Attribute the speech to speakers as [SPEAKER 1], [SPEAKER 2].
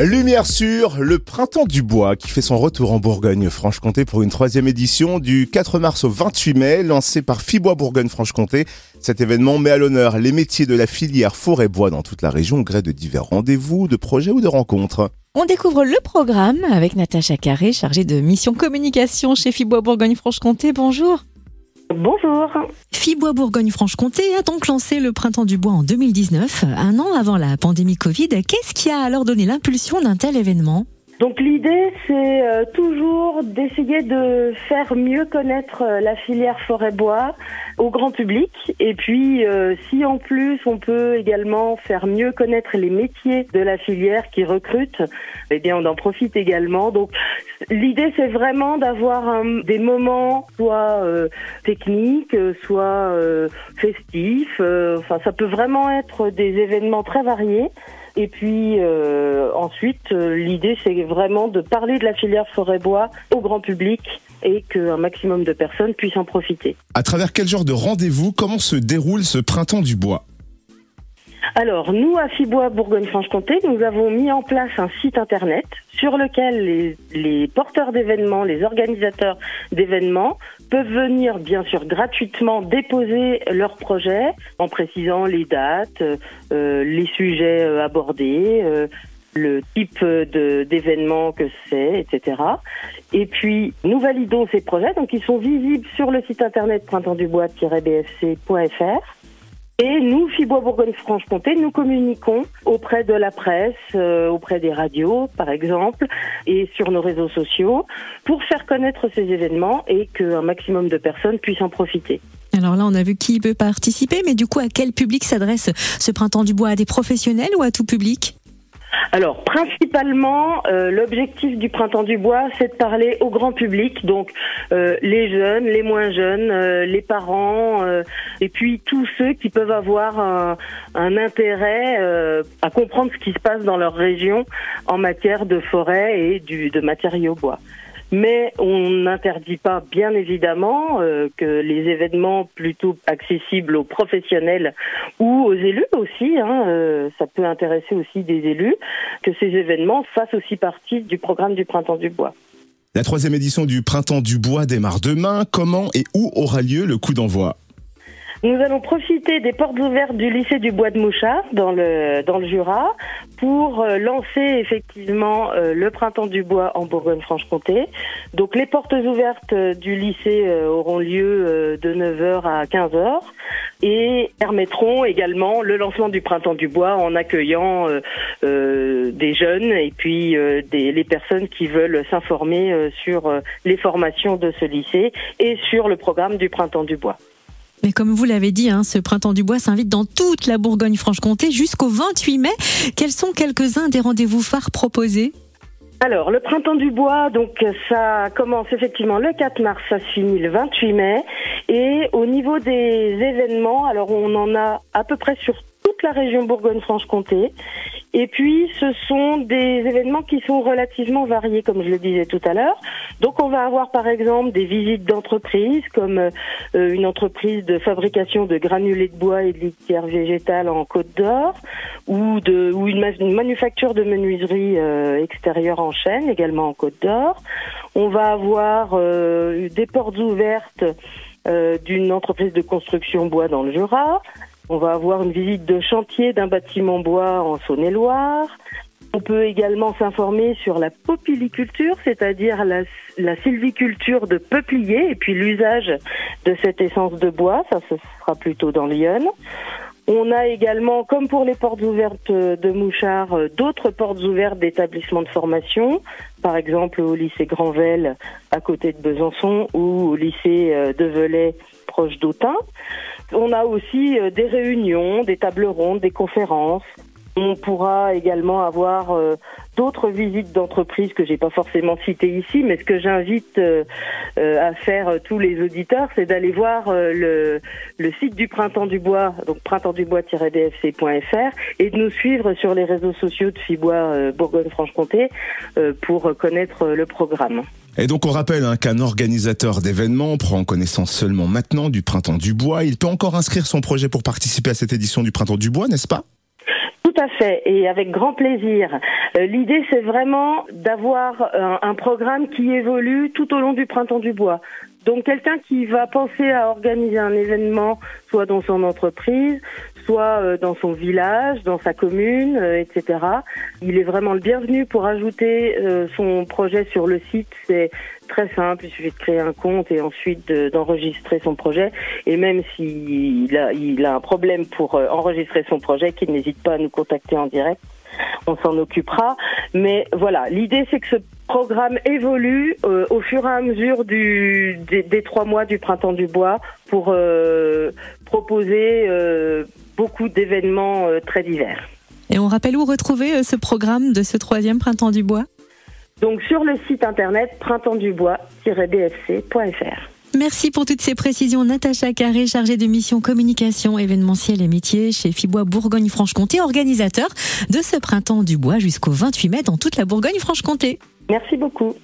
[SPEAKER 1] Lumière sur le Printemps du Bois qui fait son retour en Bourgogne-Franche-Comté pour une troisième édition du 4 mars au 28 mai, lancé par Fibois Bourgogne-Franche-Comté. Cet événement met à l'honneur les métiers de la filière forêt-bois dans toute la région au gré de divers rendez-vous, de projets ou de rencontres.
[SPEAKER 2] On découvre le programme avec Natacha Carré, chargée de mission communication chez Fibois Bourgogne-Franche-Comté. Bonjour.
[SPEAKER 3] Bonjour.
[SPEAKER 2] Fibois Bourgogne-Franche-Comté a donc lancé le Printemps du Bois en 2019, un an avant la pandémie Covid. Qu'est-ce qui a alors donné l'impulsion d'un tel événement?
[SPEAKER 3] Donc l'idée, c'est euh, toujours d'essayer de faire mieux connaître euh, la filière forêt-bois au grand public. Et puis, euh, si en plus on peut également faire mieux connaître les métiers de la filière qui recrute, eh bien on en profite également. Donc l'idée, c'est vraiment d'avoir des moments soit techniques, soit festifs. enfin, ça peut vraiment être des événements très variés. Et puis euh, ensuite, euh, l'idée c'est vraiment de parler de la filière forêt-bois au grand public et qu'un maximum de personnes puissent en profiter.
[SPEAKER 1] À travers quel genre de rendez-vous, comment se déroule ce printemps du bois?
[SPEAKER 3] Alors, nous, à Fibois Bourgogne-Franche-Comté, nous avons mis en place un site internet sur lequel les, les porteurs d'événements, les organisateurs d'événements peuvent venir, bien sûr, gratuitement déposer leurs projets en précisant les dates, euh, les sujets euh, abordés, euh, le type d'événement que c'est, etc. Et puis, nous validons ces projets, donc ils sont visibles sur le site internet printemps-du-bois-bfc.fr. Et nous, Fibois Bourgogne-Franche-Comté, nous communiquons auprès de la presse, euh, auprès des radios, par exemple, et sur nos réseaux sociaux, pour faire connaître ces événements et qu'un maximum de personnes puissent en profiter.
[SPEAKER 2] Alors là, on a vu qui peut participer, mais du coup, à quel public s'adresse ce printemps du bois? À des professionnels ou à tout public?
[SPEAKER 3] Alors, principalement, euh, l'objectif du Printemps du Bois, c'est de parler au grand public, donc euh, les jeunes, les moins jeunes, euh, les parents, et puis tous ceux qui peuvent avoir un, intérêt à comprendre ce qui se passe dans leur région en matière de forêt et de matériaux bois. Mais on n'interdit pas, bien évidemment, euh, que les événements plutôt accessibles aux professionnels ou aux élus aussi, hein, euh, ça peut intéresser aussi des élus, que ces événements fassent aussi partie du programme du Printemps du Bois.
[SPEAKER 1] La troisième édition du Printemps du Bois démarre demain. Comment et où aura lieu le coup d'envoi?
[SPEAKER 3] Nous allons profiter des portes ouvertes du lycée du Bois de Mouchard dans le dans le Jura pour euh, lancer effectivement euh, le printemps du bois en Bourgogne-Franche-Comté. Donc les portes ouvertes euh, du lycée auront lieu de 9h à 15h et permettront également le lancement du printemps du bois en accueillant des jeunes et puis des, les personnes qui veulent s'informer sur les formations de ce lycée et sur le programme du printemps du bois.
[SPEAKER 2] Mais comme vous l'avez dit, hein, ce printemps du bois s'invite dans toute la Bourgogne-Franche-Comté jusqu'au 28 mai. Quels sont quelques-uns des rendez-vous phares proposés?
[SPEAKER 3] Alors, le printemps du bois, donc ça commence effectivement le 4 mars, ça finit le 28 mai. Et au niveau des événements, alors on en a à peu près sur toute la région Bourgogne-Franche-Comté. Et puis, ce sont des événements qui sont relativement variés, comme je le disais tout à l'heure. Donc, on va avoir par exemple des visites d'entreprises, comme euh, une entreprise de fabrication de granulés de bois et de litière végétale en Côte d'Or, ou, de, ou une, manufacture de menuiserie euh, extérieure en chaîne, également en Côte d'Or. On va avoir euh, des portes ouvertes d'une entreprise de construction bois dans le Jura, on va avoir une visite de chantier d'un bâtiment bois en Saône-et-Loire. On peut également s'informer sur la popiliculture, c'est-à-dire la, sylviculture de peupliers et puis l'usage de cette essence de bois. Ça, ce sera plutôt dans Lyon. On a également, comme pour les portes ouvertes de Mouchard, d'autres portes ouvertes d'établissements de formation, par exemple au lycée Granvelle à côté de Besançon ou au lycée euh, de Velay proche d'Autun. On a aussi euh, des réunions, des tables rondes, des conférences. On pourra également avoir euh, d'autres visites d'entreprises que j'ai pas forcément citées ici, mais ce que j'invite euh, à faire tous les auditeurs, c'est d'aller voir le, site du Printemps du Bois, donc printemps-du-bois-bfc.fr, et de nous suivre sur les réseaux sociaux de Fibois Bourgogne-Franche-Comté pour connaître le programme.
[SPEAKER 1] Et donc on rappelle hein, qu'un organisateur d'événements prend connaissance seulement maintenant du Printemps du Bois. Il peut encore inscrire son projet pour participer à cette édition du Printemps du Bois, n'est-ce pas?
[SPEAKER 3] Tout à fait, et avec grand plaisir. Euh, l'idée, c'est vraiment d'avoir un, programme qui évolue tout au long du printemps du bois. Donc quelqu'un qui va penser à organiser un événement, soit dans son entreprise, soit euh, dans son village, dans sa commune, euh, etc. Il est vraiment le bienvenu pour ajouter son projet sur le site. C'est très simple, il suffit de créer un compte et ensuite d'enregistrer son projet. Et même s'il a, il a un problème pour euh, enregistrer son projet, qu'il n'hésite pas à nous contacter en direct. On s'en occupera. Mais voilà, l'idée c'est que ce programme évolue euh, au fur et à mesure du, des, trois mois du printemps du bois pour euh, proposer beaucoup d'événements très divers.
[SPEAKER 2] Et on rappelle où retrouver ce programme de ce troisième printemps du bois?
[SPEAKER 3] Donc sur le site internet printemps-du-bois-bfc.fr.
[SPEAKER 2] Merci pour toutes ces précisions. Natacha Carré, chargée de mission communication événementielle et métiers chez Fibois Bourgogne-Franche-Comté, organisateur de ce printemps du bois jusqu'au 28 mai dans toute la Bourgogne-Franche-Comté.
[SPEAKER 3] Merci beaucoup.